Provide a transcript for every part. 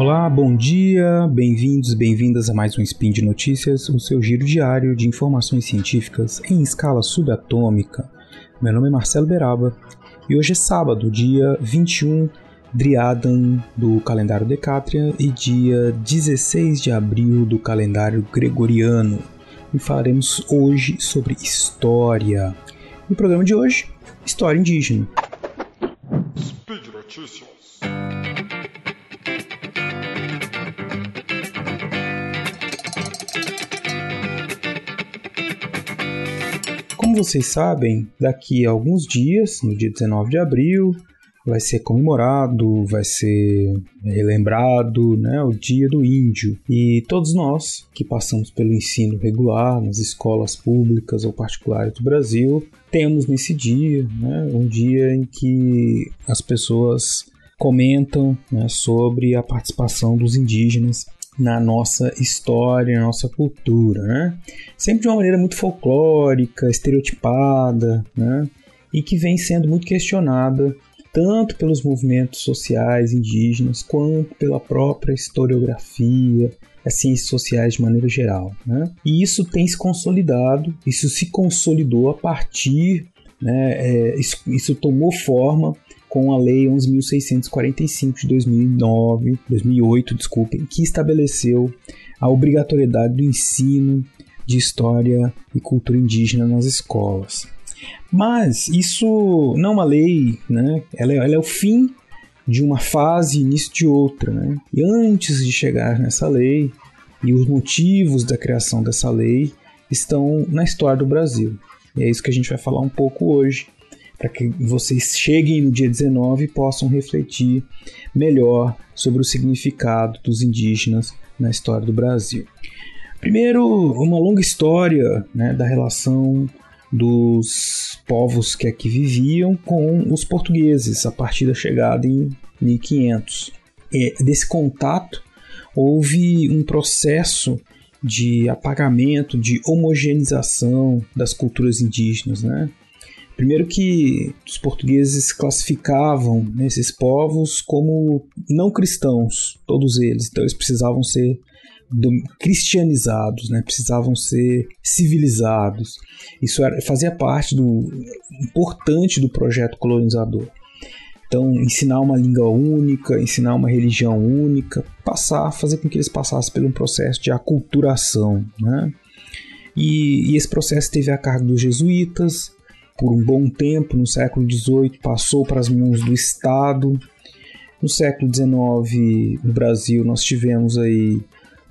Olá, bom dia, bem-vindos, bem-vindas a mais um Spin de Notícias, o seu giro diário de informações científicas em escala subatômica. Meu nome é Marcelo Beraba e hoje é sábado, dia 21 Driadan do calendário Decátria e dia 16 de abril do calendário Gregoriano. E falaremos hoje sobre história. No programa de hoje, história indígena. Speed Notícias. Como vocês sabem, daqui a alguns dias, no dia 19 de abril, vai ser comemorado, vai ser relembrado né, o Dia do Índio. E todos nós que passamos pelo ensino regular nas escolas públicas ou particulares do Brasil, temos nesse dia né, um dia em que as pessoas comentam né, sobre a participação dos indígenas na nossa história, na nossa cultura, né? Sempre de uma maneira muito folclórica, estereotipada, né? E que vem sendo muito questionada tanto pelos movimentos sociais indígenas quanto pela própria historiografia, as ciências sociais de maneira geral. Né? E isso tem se consolidado, isso se consolidou a partir, né, é, isso, isso tomou forma com a Lei 11.645 de 2009, 2008, desculpem, que estabeleceu a obrigatoriedade do ensino de história e cultura indígena nas escolas. Mas isso não é uma lei, né? ela, é, ela é o fim de uma fase início de outra. Né? E antes de chegar nessa lei, e os motivos da criação dessa lei estão na história do Brasil. E é isso que a gente vai falar um pouco hoje para que vocês cheguem no dia 19 e possam refletir melhor sobre o significado dos indígenas na história do Brasil. Primeiro, uma longa história né, da relação dos povos que aqui viviam com os portugueses a partir da chegada em 1500. E desse contato houve um processo de apagamento, de homogeneização das culturas indígenas, né? Primeiro que os portugueses classificavam esses povos como não cristãos, todos eles. Então eles precisavam ser cristianizados, né? precisavam ser civilizados. Isso era, fazia parte do importante do projeto colonizador. Então, ensinar uma língua única, ensinar uma religião única, passar, fazer com que eles passassem por um processo de aculturação. Né? E, e esse processo teve a cargo dos jesuítas, por um bom tempo, no século XVIII, passou para as mãos do Estado. No século XIX, no Brasil, nós tivemos aí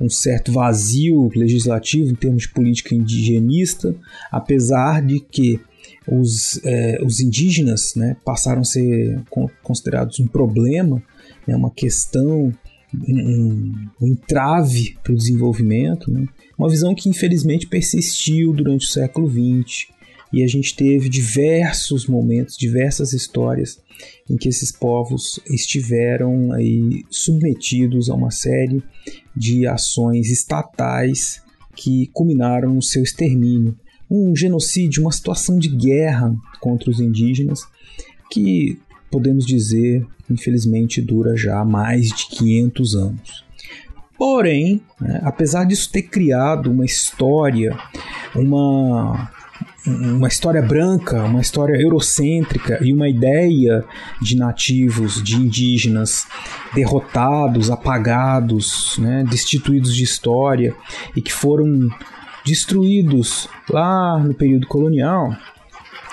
um certo vazio legislativo em termos de política indigenista, apesar de que os, é, os indígenas né, passaram a ser considerados um problema, né, uma questão, um, um entrave para o desenvolvimento, né, uma visão que infelizmente persistiu durante o século XX e a gente teve diversos momentos, diversas histórias em que esses povos estiveram aí submetidos a uma série de ações estatais que culminaram no seu extermínio. Um genocídio, uma situação de guerra contra os indígenas que podemos dizer, infelizmente, dura já mais de 500 anos. Porém, né, apesar disso ter criado uma história, uma uma história branca, uma história eurocêntrica e uma ideia de nativos, de indígenas derrotados, apagados, né, destituídos de história e que foram destruídos lá no período colonial,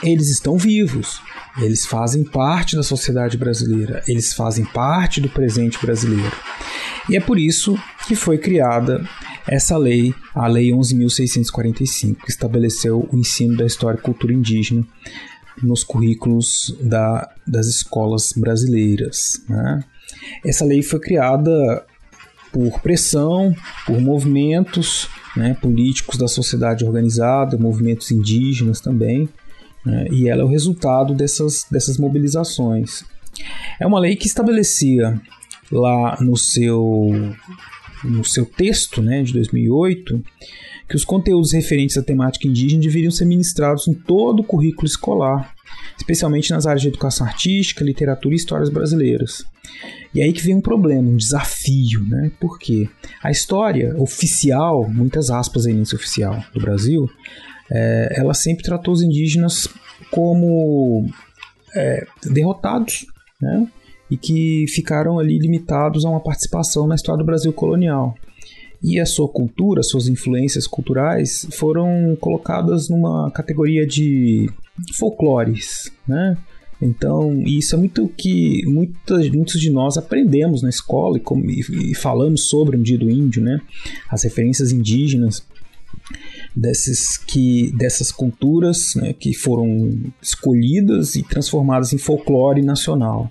eles estão vivos. Eles fazem parte da sociedade brasileira, eles fazem parte do presente brasileiro. E é por isso que foi criada essa lei, a Lei 11.645, que estabeleceu o ensino da história e cultura indígena nos currículos da, das escolas brasileiras. Né? Essa lei foi criada por pressão, por movimentos né, políticos da sociedade organizada, movimentos indígenas também, né, e ela é o resultado dessas, dessas mobilizações. É uma lei que estabelecia lá no seu no seu texto né, de 2008 que os conteúdos referentes à temática indígena deveriam ser ministrados em todo o currículo escolar especialmente nas áreas de educação artística, literatura e histórias brasileiras. E aí que vem um problema, um desafio, né? Porque a história oficial, muitas aspas aí nesse oficial do Brasil, é, ela sempre tratou os indígenas como é, derrotados, né? E que ficaram ali limitados a uma participação na história do Brasil colonial. E a sua cultura, suas influências culturais foram colocadas numa categoria de folclores, né? Então, isso é muito que muitos, muitos de nós aprendemos na escola e, como, e falamos sobre o Dia do Índio, né? As referências indígenas desses que dessas culturas né, que foram escolhidas e transformadas em folclore nacional.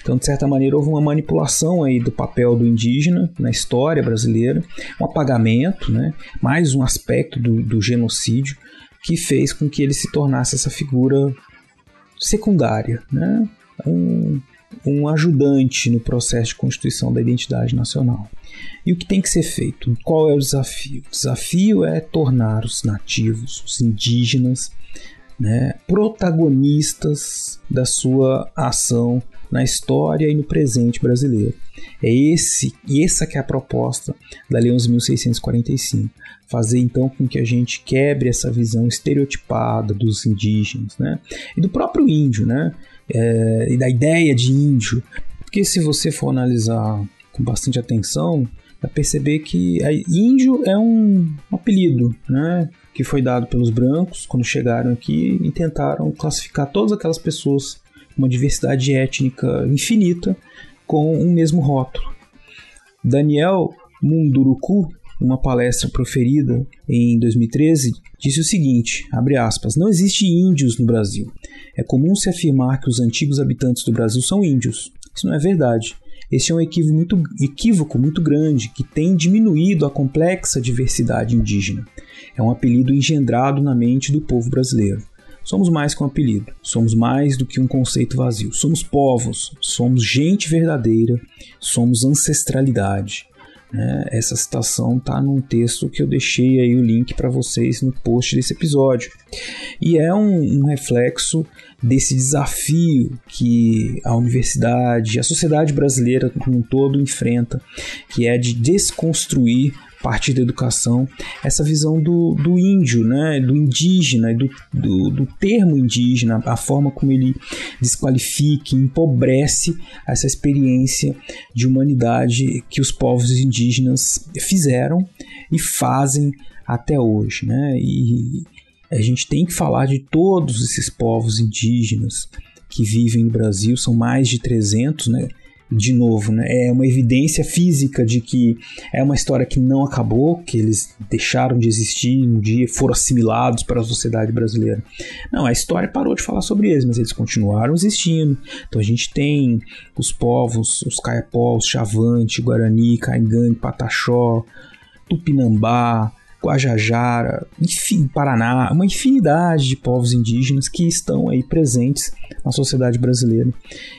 Então, de certa maneira, houve uma manipulação aí do papel do indígena na história brasileira, um apagamento, né, mais um aspecto do, do genocídio que fez com que ele se tornasse essa figura secundária, né? um, um ajudante no processo de constituição da identidade nacional. E o que tem que ser feito? Qual é o desafio? O desafio é tornar os nativos, os indígenas, né, protagonistas da sua ação na história e no presente brasileiro. É esse e essa que é a proposta da Lei 11.645 fazer então com que a gente quebre essa visão estereotipada dos indígenas, né? E do próprio índio, né? É, e da ideia de índio. Porque se você for analisar com bastante atenção, vai perceber que índio é um apelido, né? Que foi dado pelos brancos quando chegaram aqui e tentaram classificar todas aquelas pessoas uma diversidade étnica infinita com um mesmo rótulo. Daniel Munduruku uma palestra proferida em 2013, disse o seguinte, aspas, não existe índios no Brasil. É comum se afirmar que os antigos habitantes do Brasil são índios. Isso não é verdade. Esse é um equívoco muito, equívoco muito grande que tem diminuído a complexa diversidade indígena. É um apelido engendrado na mente do povo brasileiro. Somos mais que um apelido, somos mais do que um conceito vazio. Somos povos, somos gente verdadeira, somos ancestralidade. Né? Essa citação está num texto que eu deixei aí o link para vocês no post desse episódio. E é um, um reflexo desse desafio que a universidade, a sociedade brasileira como um todo enfrenta, que é de desconstruir partir da educação, essa visão do, do índio, né, do indígena, do, do, do termo indígena, a forma como ele desqualifica, empobrece essa experiência de humanidade que os povos indígenas fizeram e fazem até hoje. Né? E a gente tem que falar de todos esses povos indígenas que vivem no Brasil, são mais de 300, né? De novo, né? É uma evidência física de que é uma história que não acabou, que eles deixaram de existir um dia, foram assimilados para a sociedade brasileira. Não, a história parou de falar sobre eles, mas eles continuaram existindo. Então a gente tem os povos, os caiapós, Chavante, Guarani, Caingangue, Pataxó, Tupinambá, Guajajara, enfim, Paraná, uma infinidade de povos indígenas que estão aí presentes na sociedade brasileira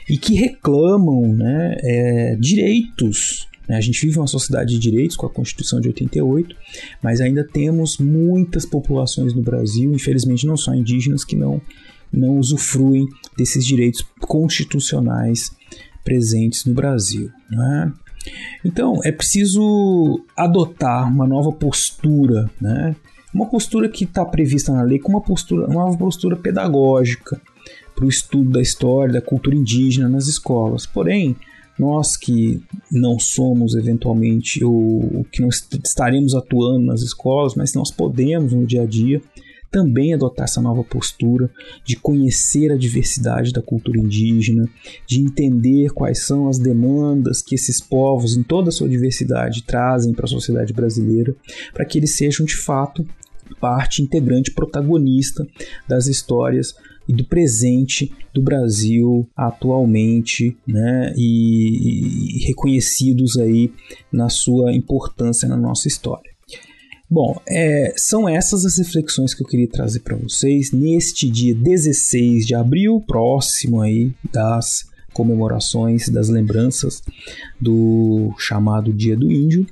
e que reclamam né, é, direitos. Né? A gente vive uma sociedade de direitos com a Constituição de 88, mas ainda temos muitas populações no Brasil, infelizmente não só indígenas, que não, não usufruem desses direitos constitucionais presentes no Brasil. Né? Então, é preciso adotar uma nova postura, né? Uma postura que está prevista na lei como uma postura, uma nova postura pedagógica para o estudo da história, da cultura indígena nas escolas. Porém, nós que não somos eventualmente ou que não estaremos atuando nas escolas, mas nós podemos no dia a dia também adotar essa nova postura de conhecer a diversidade da cultura indígena, de entender quais são as demandas que esses povos, em toda a sua diversidade, trazem para a sociedade brasileira, para que eles sejam de fato parte integrante, protagonista das histórias e do presente do Brasil atualmente, né, e, e reconhecidos aí na sua importância na nossa história. Bom, é, são essas as reflexões que eu queria trazer para vocês neste dia 16 de abril, próximo aí das comemorações, das lembranças do chamado Dia do Índio.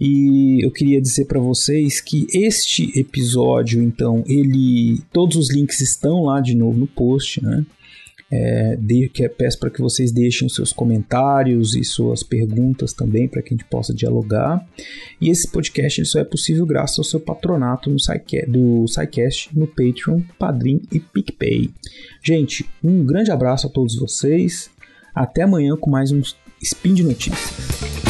E eu queria dizer para vocês que este episódio, então, ele todos os links estão lá de novo no post, né? É, de, que, peço para que vocês deixem seus comentários e suas perguntas também para que a gente possa dialogar. E esse podcast só é possível graças ao seu patronato no SciCast, do SciCast no Patreon, Padrim e PicPay. Gente, um grande abraço a todos vocês. Até amanhã com mais um Spin de Notícias.